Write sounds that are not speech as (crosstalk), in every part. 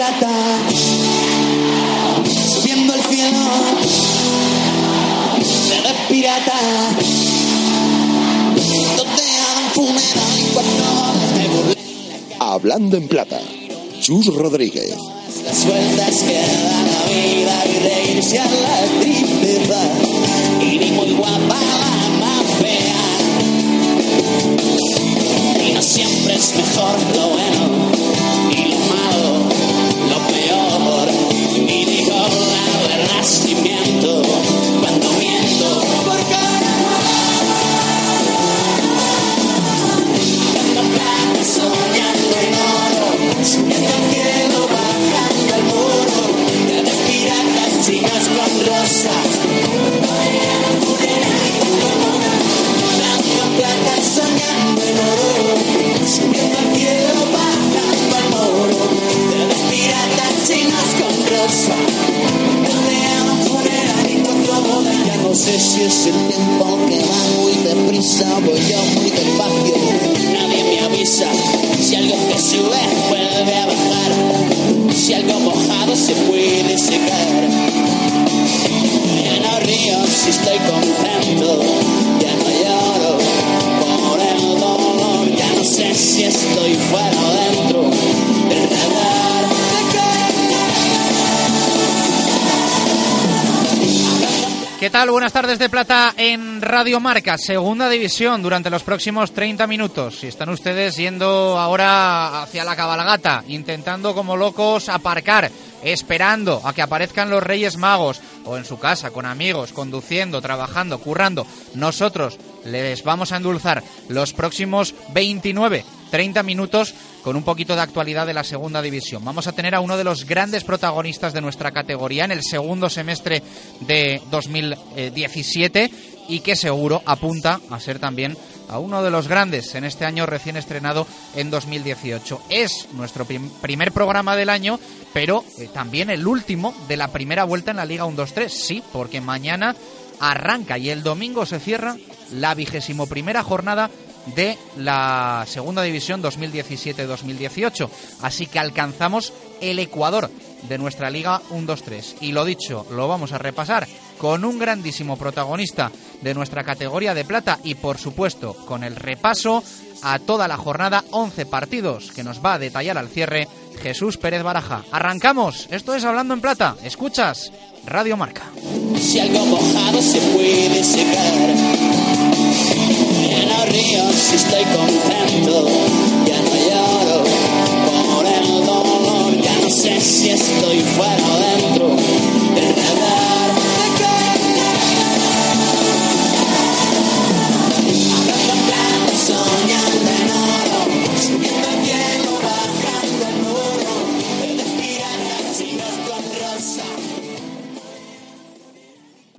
Plata, subiendo al cielo, de pirata, donde hagan funeral y me burlé Hablando en Plata, Chus Rodríguez. las vueltas que da la vida y reírse a la tristeza, y ni muy guapa la más fea, y no siempre es mejor lo bueno la verdad si sé si es el tiempo que va muy deprisa, voy yo muy despacio, nadie me avisa. Si algo que sube vuelve a bajar, si algo mojado se puede secar. Ya no río si estoy contento, ya no lloro por el dolor, ya no sé si estoy fuera o dentro ¿Qué tal? Buenas tardes de plata en Radio Marca, segunda división durante los próximos 30 minutos. Si están ustedes yendo ahora hacia la cabalgata, intentando como locos aparcar, esperando a que aparezcan los Reyes Magos, o en su casa, con amigos, conduciendo, trabajando, currando, nosotros les vamos a endulzar los próximos 29, 30 minutos con un poquito de actualidad de la segunda división. Vamos a tener a uno de los grandes protagonistas de nuestra categoría en el segundo semestre de 2017 y que seguro apunta a ser también a uno de los grandes en este año recién estrenado en 2018. Es nuestro prim- primer programa del año, pero eh, también el último de la primera vuelta en la Liga 1-2-3. Sí, porque mañana arranca y el domingo se cierra la vigésimo primera jornada de la segunda división 2017-2018. Así que alcanzamos el Ecuador de nuestra Liga 1-2-3. Y lo dicho, lo vamos a repasar con un grandísimo protagonista de nuestra categoría de plata y por supuesto con el repaso a toda la jornada 11 partidos que nos va a detallar al cierre Jesús Pérez Baraja. Arrancamos, esto es Hablando en Plata, escuchas Radio Marca. Si algo mojado se puede secar. No río si estoy contento, ya no lloro. Por el dolor, ya no sé si estoy fuera o dentro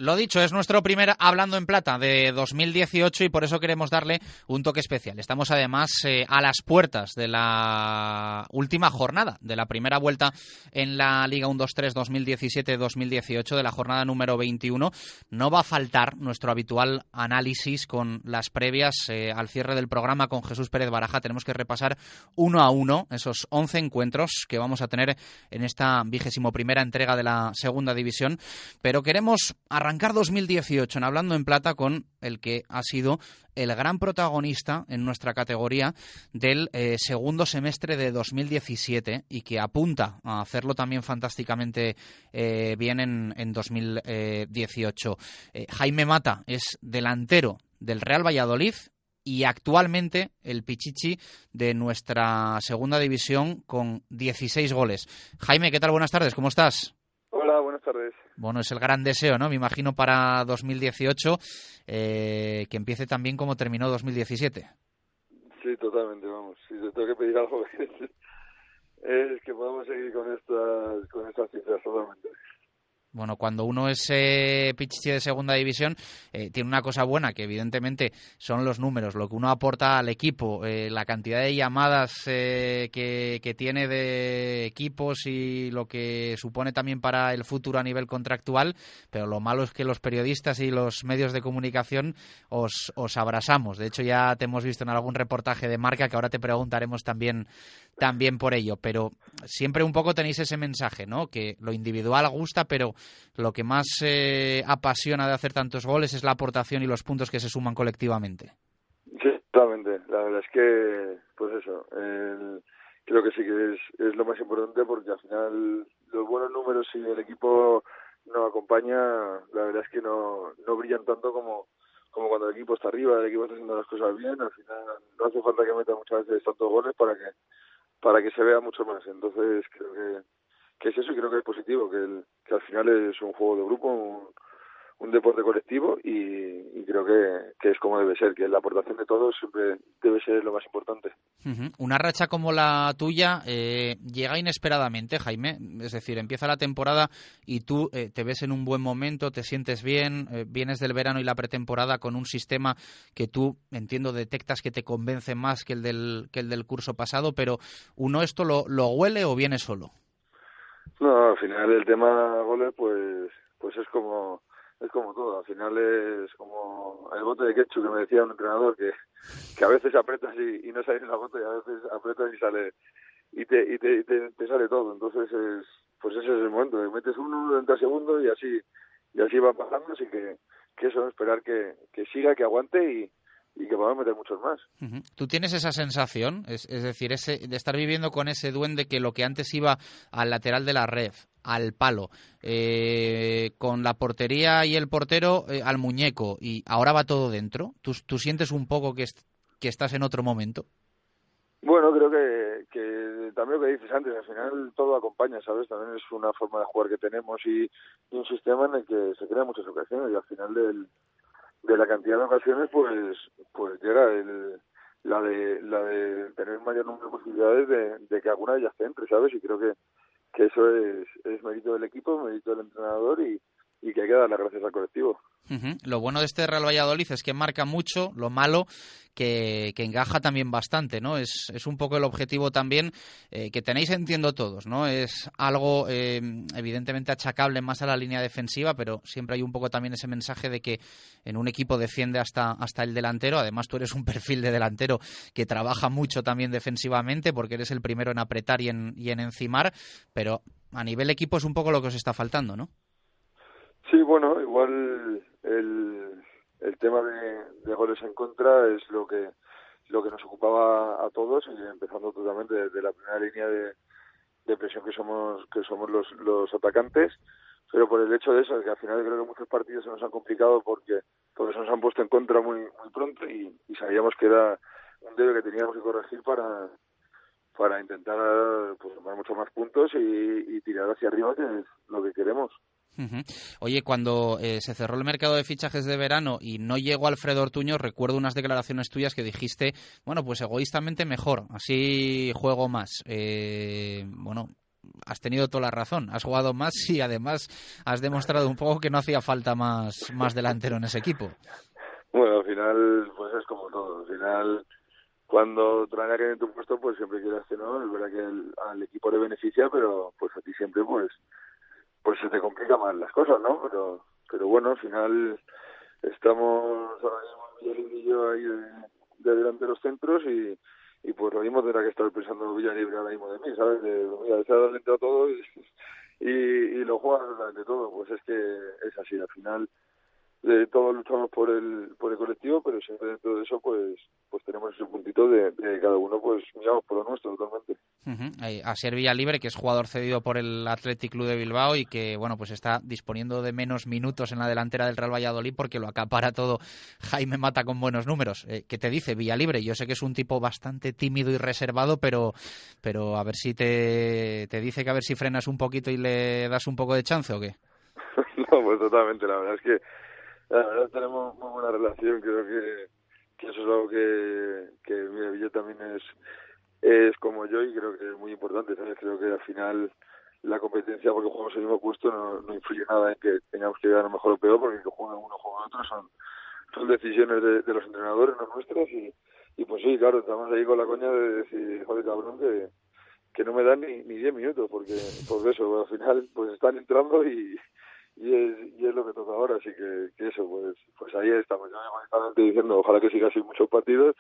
Lo dicho, es nuestro primer Hablando en Plata de 2018 y por eso queremos darle un toque especial. Estamos además eh, a las puertas de la última jornada de la primera vuelta en la Liga 1-2-3 2017-2018 de la jornada número 21. No va a faltar nuestro habitual análisis con las previas eh, al cierre del programa con Jesús Pérez Baraja. Tenemos que repasar uno a uno esos 11 encuentros que vamos a tener en esta vigésimo primera entrega de la segunda división. Pero queremos arrancar 2018 en Hablando en Plata con el que ha sido el gran protagonista en nuestra categoría del eh, segundo semestre de 2017 y que apunta a hacerlo también fantásticamente eh, bien en, en 2018. Eh, Jaime Mata es delantero del Real Valladolid y actualmente el Pichichi de nuestra segunda división con 16 goles. Jaime, ¿qué tal? Buenas tardes, ¿cómo estás? Hola, buenas tardes. Bueno, es el gran deseo, ¿no? Me imagino para 2018 eh, que empiece también como terminó 2017. Sí, totalmente, vamos. Si te tengo que pedir algo (laughs) es, es que podamos seguir con estas, con estas cifras totalmente. Bueno, cuando uno es eh, Pichichi de segunda división, eh, tiene una cosa buena, que evidentemente son los números, lo que uno aporta al equipo, eh, la cantidad de llamadas eh, que, que tiene de equipos y lo que supone también para el futuro a nivel contractual, pero lo malo es que los periodistas y los medios de comunicación os, os abrasamos. De hecho, ya te hemos visto en algún reportaje de marca que ahora te preguntaremos también, también por ello, pero siempre un poco tenéis ese mensaje, ¿no? Que lo individual gusta, pero lo que más eh, apasiona de hacer tantos goles es la aportación y los puntos que se suman colectivamente. Sí, totalmente. La verdad es que, pues eso, el- creo que sí que es, es lo más importante porque al final los buenos números si el equipo no acompaña, la verdad es que no, no brillan tanto como, como cuando el equipo está arriba, el equipo está haciendo las cosas bien, al final no hace falta que meta muchas veces tantos goles para que para que se vea mucho más. Entonces creo que, que es eso y creo que es positivo, que, el, que al final es un juego de grupo, un deporte colectivo y, y creo que, que es como debe ser, que la aportación de todos siempre debe ser lo más importante. Una racha como la tuya eh, llega inesperadamente, Jaime. Es decir, empieza la temporada y tú eh, te ves en un buen momento, te sientes bien, eh, vienes del verano y la pretemporada con un sistema que tú, entiendo, detectas que te convence más que el del, que el del curso pasado, pero ¿uno esto lo, lo huele o viene solo? No, al final el tema goles pues pues es como es como todo, al final es como el bote de ketchup que me decía un entrenador que, que a veces aprietas y, y no sale la bote y a veces aprietas y sale y te y te, y te, sale todo, entonces es pues ese es el momento, metes uno, entra segundo y así y así va pasando, así que que eso, esperar que, que siga, que aguante y, y que podamos meter muchos más. ¿Tú tienes esa sensación? Es, es decir, ese, de estar viviendo con ese duende que lo que antes iba al lateral de la red, al palo, eh, con la portería y el portero eh, al muñeco, y ahora va todo dentro. ¿Tú, tú sientes un poco que, est- que estás en otro momento? Bueno, creo que, que también lo que dices antes, al final todo acompaña, ¿sabes? También es una forma de jugar que tenemos y, un sistema en el que se crean muchas ocasiones y al final del, de la cantidad de ocasiones, pues pues llega el, la de la de tener mayor número de posibilidades de, que alguna de ellas entre, ¿sabes? Y creo que, que eso es, es mérito del equipo, mérito del entrenador y, y que hay que dar las gracias al colectivo. Lo bueno de este Real Valladolid es que marca mucho, lo malo que, que engaja también bastante, ¿no? Es, es un poco el objetivo también eh, que tenéis, entiendo todos, ¿no? Es algo eh, evidentemente achacable más a la línea defensiva, pero siempre hay un poco también ese mensaje de que en un equipo defiende hasta, hasta el delantero, además tú eres un (laughs) perfil de delantero que trabaja mucho también defensivamente porque eres el primero en apretar y en, y en encimar, pero a nivel equipo es un poco lo que os está faltando, ¿no? Sí, bueno, igual el, el tema de, goles en contra es lo que lo que nos ocupaba a todos y empezando totalmente desde la primera línea de, de presión que somos que somos los, los atacantes. Pero por el hecho de eso que al final creo que muchos partidos se nos han complicado porque porque se nos han puesto en contra muy muy pronto y, y sabíamos que era un debe que teníamos que corregir para para intentar pues tomar muchos más puntos y, y tirar hacia arriba que es lo que queremos Ujú. Oye, cuando eh, se cerró el mercado de fichajes de verano y no llegó Alfredo Ortuño, recuerdo unas declaraciones tuyas que dijiste, bueno, pues egoístamente mejor, así juego más. Eh, bueno, has tenido toda la razón, has jugado más y además has demostrado un poco que no hacía falta más, más delantero en ese equipo. Bueno, al final, pues es como todo. Al final, cuando traen alguien en tu puesto, pues siempre quieras que no. Es verdad que el- al equipo le beneficia, pero pues a ti siempre, pues pues se te complica más las cosas, ¿no? Pero pero bueno, al final estamos ahora mismo y yo ahí de, de delante de los centros y, y pues lo mismo tendrá que estar pensando Villalibre ahora mismo de mí, ¿sabes? De, mira, de estar dentro a todo y, y, y lo juegas durante todo. Pues es que es así, al final de todos luchamos por el por el colectivo pero siempre dentro de eso pues pues tenemos ese puntito de, de cada uno pues miramos por lo nuestro totalmente. Eh, A ser Libre, que es jugador cedido por el Athletic Club de Bilbao y que bueno pues está disponiendo de menos minutos en la delantera del Real Valladolid porque lo acapara todo (laughs) Jaime Mata con buenos números. Eh, ¿Qué te dice Villalibre? Yo sé que es un tipo bastante tímido y reservado, pero pero a ver si te, te dice que a ver si frenas un poquito y le das un poco de chance o qué. (laughs) no pues totalmente la verdad es que la verdad tenemos muy buena relación creo que que eso es algo que, que yo también es, es como yo y creo que es muy importante, ¿sabes? Creo que al final la competencia, porque jugamos el mismo puesto, no, no influye nada en que tengamos que llegar a mejor o peor, porque que juega uno juega otro son, son decisiones de, los entrenadores, no nuestras, y, y pues sí, claro, estamos ahí con la coña de decir, joder, cabrón, que, que no me dan ni, ni 10 minutos, porque por eso, al final, pues están entrando y, y es, y es lo que toca ahora, así que, que eso, pues pues ahí estamos, yo honestamente diciendo, ojalá que siga así muchos partidos,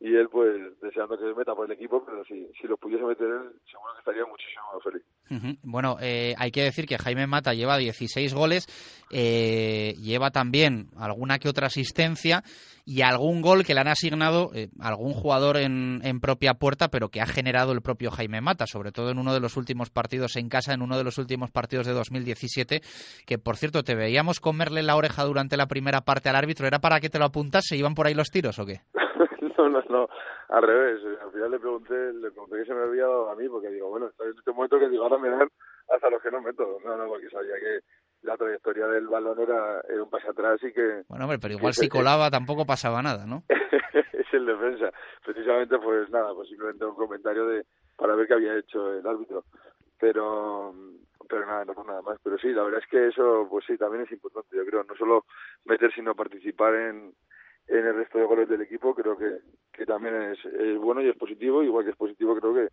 y él pues deseando que se meta por el equipo, pero si, si lo pudiese meter él, seguro que estaría muchísimo más feliz. Bueno, eh, hay que decir que Jaime Mata lleva 16 goles, eh, lleva también alguna que otra asistencia y algún gol que le han asignado eh, algún jugador en, en propia puerta, pero que ha generado el propio Jaime Mata, sobre todo en uno de los últimos partidos en casa, en uno de los últimos partidos de 2017, que por cierto te veíamos comerle la oreja durante la primera parte al árbitro, ¿era para que te lo apuntase? ¿Iban por ahí los tiros o qué? No, (laughs) no, no, al revés. Al final le pregunté, le pregunté que se me había dado a mí, porque digo, bueno, estoy en este momento que digo, ahora me dan hasta los que no meto. No, no, porque sabía que la trayectoria del balón era, era un pase atrás y que... Bueno, hombre, pero igual si colaba tampoco pasaba nada, ¿no? (laughs) es el defensa. Precisamente, pues nada, pues simplemente un comentario de para ver qué había hecho el árbitro. Pero pero nada, no por nada más. Pero sí, la verdad es que eso, pues sí, también es importante, yo creo. No solo meter, sino participar en, en el resto de goles del equipo, creo que, que también es, es bueno y es positivo. Igual que es positivo, creo que,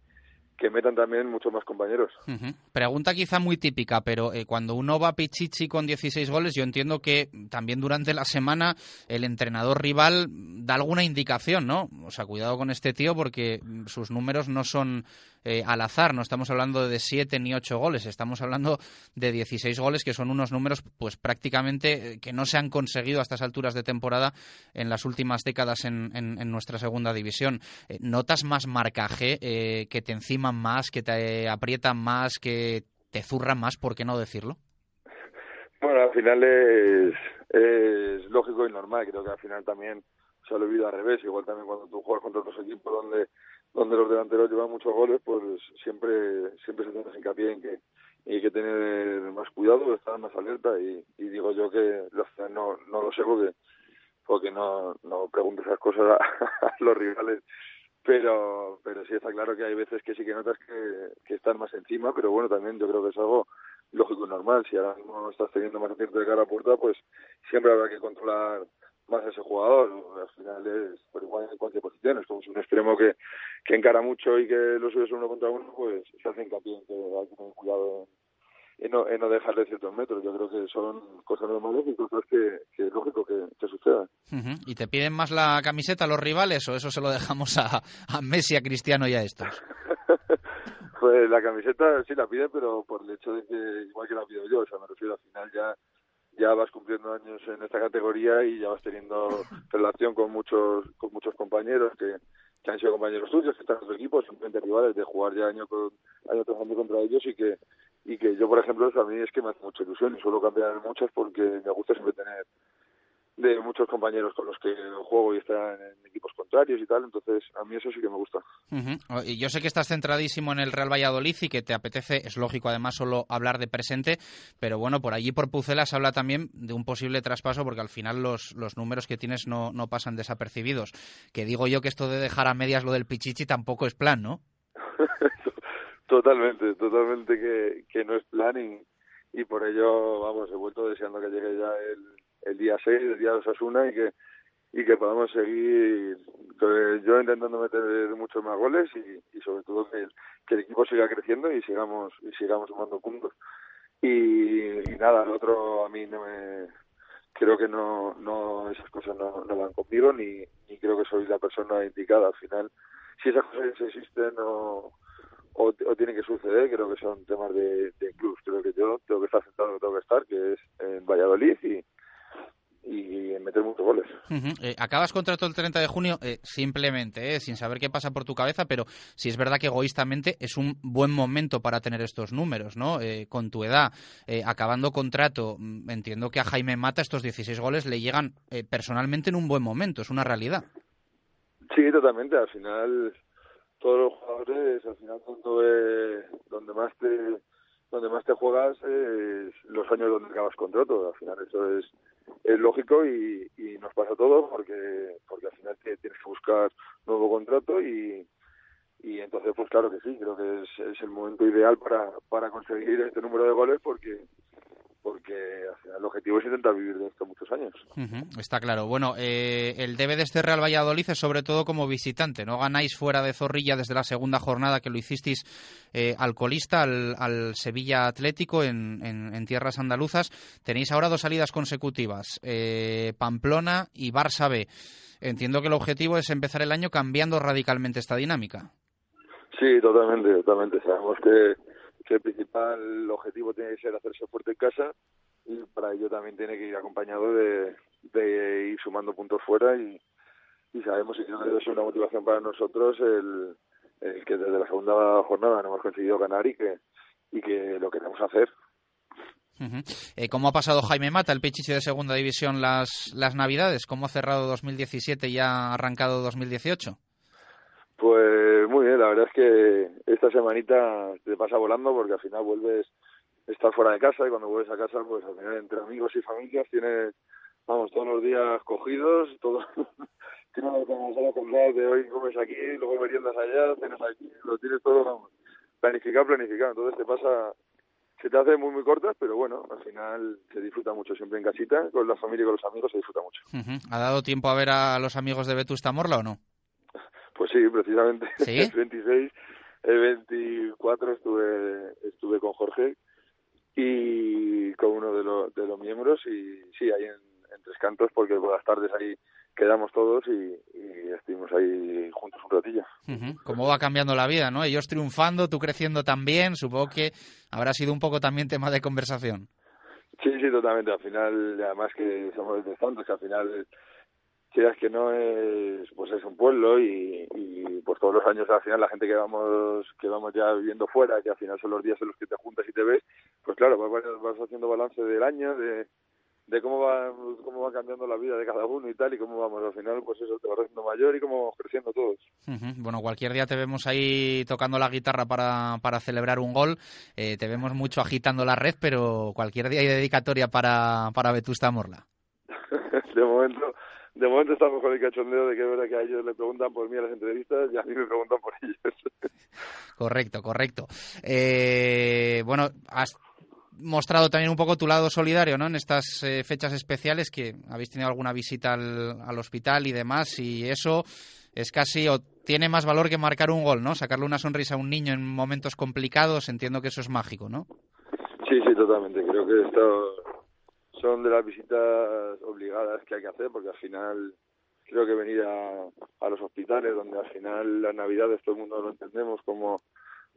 que metan también muchos más compañeros. Ujú. Pregunta quizá muy típica, pero eh, cuando uno va a Pichichi con 16 goles, yo entiendo que también durante la semana el entrenador rival da alguna indicación, ¿no? O sea, cuidado con este tío porque mm, sus números no son eh, al azar, no estamos hablando de 7 ni 8 goles, estamos hablando de 16 goles, que son unos números pues prácticamente eh, que no se han conseguido a estas alturas de temporada en las últimas décadas en, en- en nuestra segunda división. Eh, ¿Notas más marcaje, eh, que te enciman más, que te aprietan más, que te zurran más, por qué no decirlo? Bueno, al final es, es lógico y normal. Creo que al final también se ha olvidado al revés. Igual también cuando tú juegas contra otros equipos donde donde los delanteros llevan muchos goles, pues siempre siempre se tiene hincapié en que hay que tener más cuidado, estar más alerta. Y, y digo yo que no, no lo sé porque porque no, no pregunto esas cosas a, (laughs) a los rivales. Pero pero sí está claro que hay veces que sí que notas que, que están más encima pero bueno también yo creo que es algo lógico y normal. Si ahora mismo estás teniendo más acierto de cara a puerta pues siempre habrá que controlar más a ese jugador al final es por igual en cualquier posición es como si un extremo que, que encara mucho y que lo subes uno contra uno pues se hace hincapié en que hay que tener cuidado en en no, en no dejarle ciertos metros. Yo creo que son cosas normales y cosas que, que es lógico que, que sucedan. ¿Y te piden más la camiseta los rivales o eso se lo dejamos a, a Messi, a Cristiano y a estos? (laughs) Pues la camiseta sí la pide, pero por el hecho de que, igual que la pido yo, o sea, me refiero al final ya ya vas cumpliendo años en esta categoría y ya vas teniendo (laughs) relación con muchos con muchos compañeros que, que han sido compañeros tuyos, que están en otro equipo, simplemente rivales, de jugar ya año con año tras año contra ellos y que y que yo, por ejemplo, eso a mí es que me hace mucha ilusión y suelo cambiar muchas porque me gusta siempre tener de muchos compañeros con los que juego y están en equipos contrarios y tal, entonces a mí eso sí que me gusta. Ujú. Y yo sé que estás centradísimo en el Real Valladolid y que te apetece, es lógico además solo hablar de presente, pero bueno, por allí por Pucela se habla también de un posible traspaso porque al final los, los números que tienes no, no pasan desapercibidos. Que digo yo que esto de dejar a medias lo del Pichichi tampoco es plan, ¿no? (laughs) totalmente, totalmente que, que no es plan y, y por ello, vamos, he vuelto deseando que llegue ya el, el día 6, el día de Osasuna y que y que podamos seguir yo intentando meter muchos más goles y, sobre todo que el, que el equipo siga creciendo y sigamos y sigamos sumando puntos y, y nada el otro a mí no me creo que no no esas cosas no, no van conmigo ni, ni creo que soy la persona indicada al final si esas cosas existen o o, o tienen que suceder, creo que son temas de, de clubs. Creo que yo tengo que estar sentado donde tengo que estar, que es en Valladolid y, y meter muchos goles. Eh, acabas contrato el 30 de junio eh, simplemente, eh, sin saber qué pasa por tu cabeza, pero si es verdad que egoístamente es un buen momento para tener estos números, ¿no? Eh, con tu edad, acabando contrato, mm, entiendo que a Jaime Mata estos 16 goles le llegan eh, personalmente en un buen momento, es una realidad. Sí, totalmente. Al final, todos los jugadores, al final, cuando, donde más te donde más te juegas es los años donde acabas contrato. Al final eso es, es lógico y, y nos pasa a todos porque porque al final te- tienes que buscar nuevo contrato y, y entonces pues claro que sí, creo que es, es el momento ideal para, para conseguir este número de goles porque porque el objetivo es intentar vivir de esto muchos años. Está claro. Bueno, eh, el debe de este Real Valladolid es sobre todo como visitante. No ganáis fuera de Zorrilla desde la segunda jornada que lo hicisteis eh, al colista, al, al Sevilla Atlético en, en- en tierras andaluzas. Tenéis ahora dos salidas consecutivas, eh, Pamplona y Barça B. Entiendo que el objetivo es empezar el año cambiando radicalmente esta dinámica. Sí, totalmente, totalmente. Sabemos que, que el principal objetivo tiene que ser hacerse fuerte en casa y para ello también tiene que ir acompañado de, de ir sumando puntos fuera y, y sabemos y creo que es una motivación para nosotros el, el que desde la segunda jornada no hemos conseguido ganar y que y que lo queremos hacer. Ujú. Eh, ¿Cómo ha pasado Jaime Mata, el Pichichi de segunda división, las, las navidades? ¿Cómo ha cerrado 2017 y ha arrancado 2018? Pues muy bien, la verdad es que esta semanita te pasa volando porque al final vuelves a estar fuera de casa y cuando vuelves a casa, pues al final entre amigos y familias tienes, vamos, todos los días cogidos, todo, (laughs) tienes que contar de hoy comes aquí, luego meriendas allá, cenas aquí, lo tienes todo, vamos, planificado, planificado, entonces te pasa, se te hace muy muy cortas, pero bueno, al final se disfruta mucho siempre en casita, con la familia y con los amigos se disfruta mucho. ¿Ha dado tiempo a ver a los amigos de Vetusta Morla o no? Pues sí, precisamente. (laughs) ¿Sí? El 26, el 24 estuve estuve con Jorge y con uno de, los de los miembros y sí, ahí en, en Tres Cantos porque por las tardes ahí quedamos todos y, y estuvimos ahí juntos un ratillo. ¿Cómo va cambiando la vida, no? Ellos triunfando, tú creciendo también, supongo que habrá sido un poco también tema de conversación. Sí, sí, totalmente. Al final, además que somos de tantos, que al final, quieras que no es, pues es un pueblo y, y pues todos los años al final la gente que vamos, que vamos ya viviendo fuera, que al final son los días en los que te juntas y te ves, pues claro, vas, vas haciendo balance del año, de, de cómo va, cómo va cambiando la vida de cada uno y tal, y cómo vamos al final, pues eso, te vas haciendo mayor y cómo vamos creciendo todos. Ujú. Bueno, cualquier día te vemos ahí tocando la guitarra para, para celebrar un gol. Eh, te vemos mucho agitando la red, pero cualquier día hay dedicatoria para, para Vetusta Morla. (laughs) de momento, de momento estamos con el cachondeo de que es verdad que a ellos le preguntan por mí a las entrevistas y a mí me preguntan por ellos. (laughs) Correcto, correcto. Eh, bueno, has mostrado también un poco tu lado solidario, ¿no? En estas eh, fechas especiales que habéis tenido alguna visita al, al hospital y demás, y eso es casi o tiene más valor que marcar un gol, ¿no? Sacarle una sonrisa a un niño en momentos complicados, entiendo que eso es mágico, ¿no? Sí, sí, totalmente. Creo que esto son de las visitas obligadas que hay que hacer porque al final creo que venir a, los hospitales donde al final las navidades todo el mundo lo entendemos como,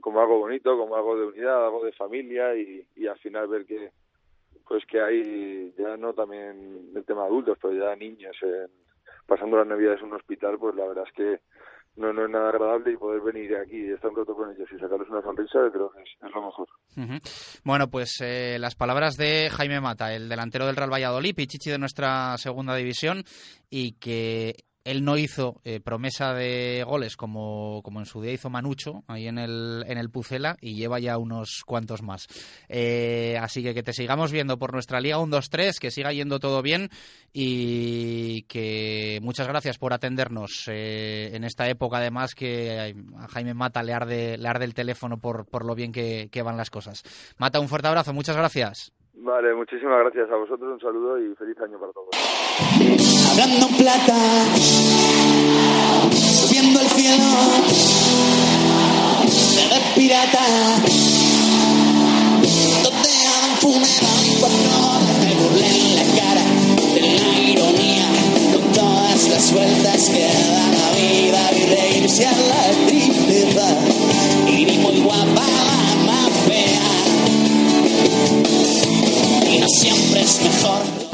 como algo bonito, como algo de unidad, algo de familia y, y al final ver que pues que hay ya no también el tema de adultos, pero ya niños en- pasando las navidades en un hospital, pues la verdad es que no, no es nada agradable y poder venir aquí y estar un rato con ellos y sacarles una sonrisa creo que es, lo mejor. Bueno, pues eh, las palabras de Jaime Mata, el delantero del Real Valladolid, Pichichi de nuestra segunda división, y que él no hizo eh, promesa de goles como, como en su día hizo Manucho, ahí en el, en el Pucela, y lleva ya unos cuantos más. Eh, así que que te sigamos viendo por nuestra Liga 1-2-3, que siga yendo todo bien y que muchas gracias por atendernos eh, en esta época, además que a Jaime Mata le arde, el teléfono por, por lo bien que, que van las cosas. Mata, un fuerte abrazo, muchas gracias. Vale, muchísimas gracias a vosotros, un saludo y feliz año para todos. Hablando en plata, subiendo al cielo, se ve pirata. Donde hagan funeral y cuatro horas en la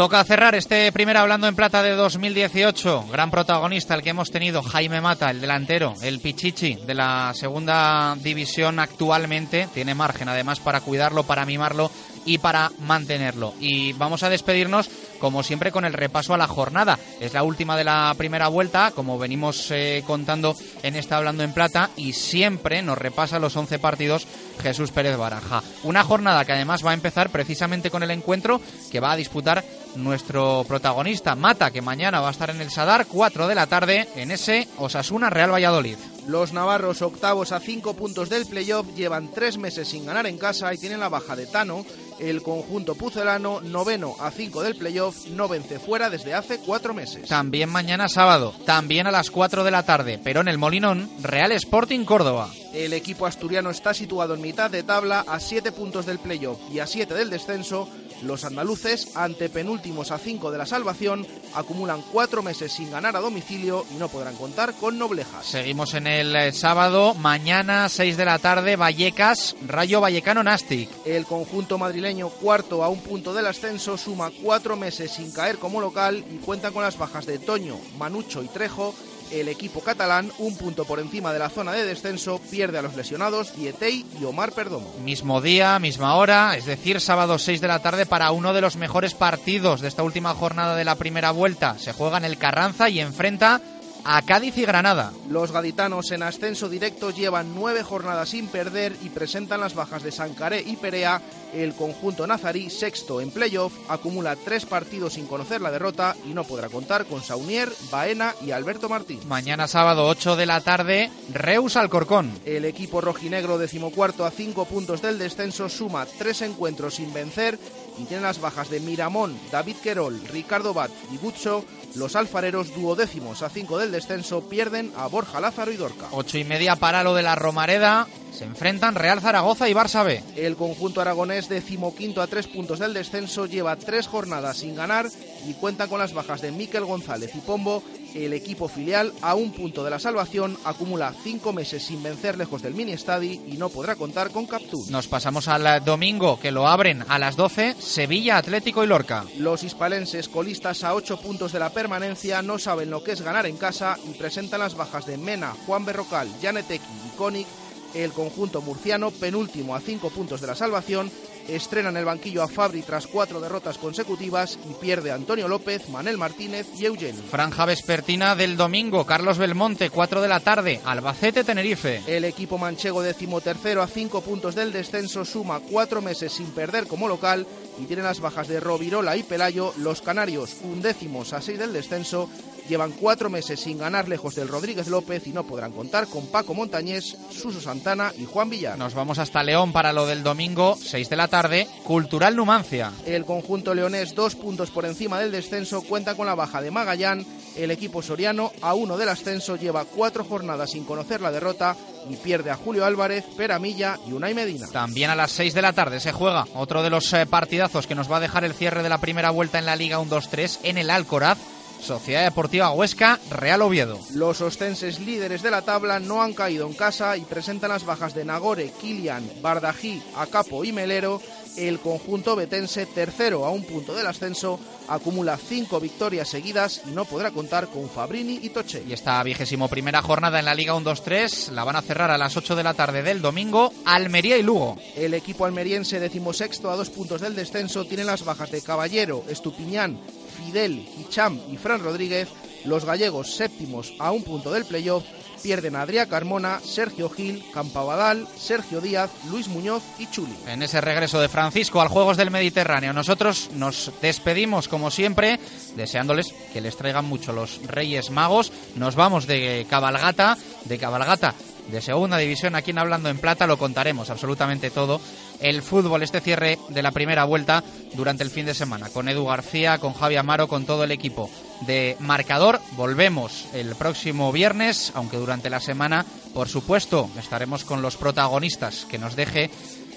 Toca cerrar este primer Hablando en Plata de 2018. Gran protagonista el que hemos tenido, Jaime Mata, el delantero, el Pichichi de la segunda división actualmente. Tiene margen además para cuidarlo, para mimarlo y para mantenerlo. Y vamos a despedirnos, como siempre, con el repaso a la jornada. Es la última de la primera vuelta, como venimos eh, contando en esta Hablando en Plata, y siempre nos repasa los 11 partidos Jesús Pérez Baraja. Una jornada que además va a empezar precisamente con el encuentro que va a disputar nuestro protagonista, Mata, que mañana va a estar en el Sadar, 4 de la tarde, en ese Osasuna Real Valladolid. Los navarros octavos a cinco puntos del playoff llevan tres meses sin ganar en casa y tienen la baja de Tano. El conjunto pucelano, noveno a cinco del playoff, no vence fuera desde hace cuatro meses. También mañana sábado, también a las 4 de la tarde, pero en el Molinón, Real Sporting Córdoba. El equipo asturiano está situado en mitad de tabla a siete puntos del playoff y a siete del descenso. Los andaluces, ante penúltimos a cinco de la salvación, acumulan cuatro meses sin ganar a domicilio y no podrán contar con Noblejas. Seguimos en el eh, sábado, mañana 6 de la tarde, Vallecas, Rayo Vallecano Nastic. El conjunto madrileño, cuarto a un punto del ascenso, suma cuatro meses sin caer como local y cuenta con las bajas de Toño, Manucho y Trejo. El equipo catalán, un punto por encima de la zona de descenso, pierde a los lesionados Dietey y Omar Perdomo. Mismo día, misma hora, es decir, sábado 6 de la tarde para uno de los mejores partidos de esta última jornada de la primera vuelta. Se juega en el Carranza y enfrenta a Cádiz y Granada. Los gaditanos en ascenso directo llevan nueve jornadas sin perder y presentan las bajas de Sancaré y Perea. El conjunto nazarí, sexto en playoff, acumula tres partidos sin conocer la derrota y no podrá contar con Saunier, Baena y Alberto Martín. Mañana sábado 8 de la tarde, Reus Alcorcón. El equipo rojinegro decimocuarto a cinco puntos del descenso suma tres encuentros sin vencer y tiene las bajas de Miramón, David Querol, Ricardo Bat y Gutso. Los alfareros duodécimos a cinco del descenso pierden a Borja Lázaro y Dorca. Ocho y media para lo de la Romareda. Se enfrentan Real Zaragoza y Barça B. El conjunto aragonés decimoquinto a tres puntos del descenso lleva tres jornadas sin ganar y cuenta con las bajas de Miquel González y Pombo. El equipo filial, a un punto de la salvación, acumula cinco meses sin vencer lejos del mini estadi y no podrá contar con Captur. Nos pasamos al domingo, que lo abren a las 12, Sevilla, Atlético y Lorca. Los hispalenses, colistas a ocho puntos de la permanencia, no saben lo que es ganar en casa y presentan las bajas de Mena, Juan Berrocal, Janetequi y Konik. El conjunto murciano, penúltimo a cinco puntos de la salvación, estrena en el banquillo a Fabri tras cuatro derrotas consecutivas y pierde a Antonio López, Manel Martínez y Eugenio. Franja vespertina del domingo, Carlos Belmonte, 4 de la tarde, Albacete, Tenerife. El equipo manchego decimotercero a cinco puntos del descenso suma cuatro meses sin perder como local y tiene las bajas de Rovirola y Pelayo. Los canarios, undécimos a seis del descenso, llevan cuatro meses sin ganar lejos del Rodríguez López y no podrán contar con Paco Montañés, Suso Santana y Juan Villar. Nos vamos hasta León para lo del domingo, 6 de la tarde, Cultural Numancia. El conjunto leonés, dos puntos por encima del descenso, cuenta con la baja de Magallán. El equipo soriano, a uno del ascenso, lleva cuatro jornadas sin conocer la derrota y pierde a Julio Álvarez, Peramilla y Unai Medina. También a las 6 de la tarde se juega otro de los eh, partidazos que nos va a dejar el cierre de la primera vuelta en la Liga 1-2-3 en el Alcoraz. Sociedad Deportiva Huesca, Real Oviedo. Los ostenses líderes de la tabla no han caído en casa y presentan las bajas de Nagore, Kilian, Bardají, Acapo y Melero. El conjunto betense, tercero a un punto del ascenso, acumula cinco victorias seguidas y no podrá contar con Fabrini y Toche. Y esta vigésimo primera jornada en la Liga 1-2-3 la van a cerrar a las 8 de la tarde del domingo Almería y Lugo. El equipo almeriense, decimosexto a dos puntos del descenso, tiene las bajas de Caballero, Estupiñán, Fidel, Hicham y Fran Rodríguez. Los gallegos, séptimos a un punto del playoff, pierden a Adrià Carmona, Sergio Gil, Campabadal, Sergio Díaz, Luis Muñoz y Chuli. En ese regreso de Francisco al Juegos del Mediterráneo, nosotros nos despedimos como siempre, deseándoles que les traigan mucho los Reyes Magos. Nos vamos de cabalgata, de cabalgata de segunda división aquí en Hablando en Plata, lo contaremos absolutamente todo. El fútbol, este cierre de la primera vuelta durante el fin de semana, con Edu García, con Javi Amaro, con todo el equipo de marcador. Volvemos el próximo viernes, aunque durante la semana, por supuesto, estaremos con los protagonistas que nos deje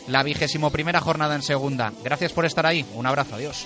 la vigésimo primera jornada en segunda. Gracias por estar ahí. Un abrazo, adiós.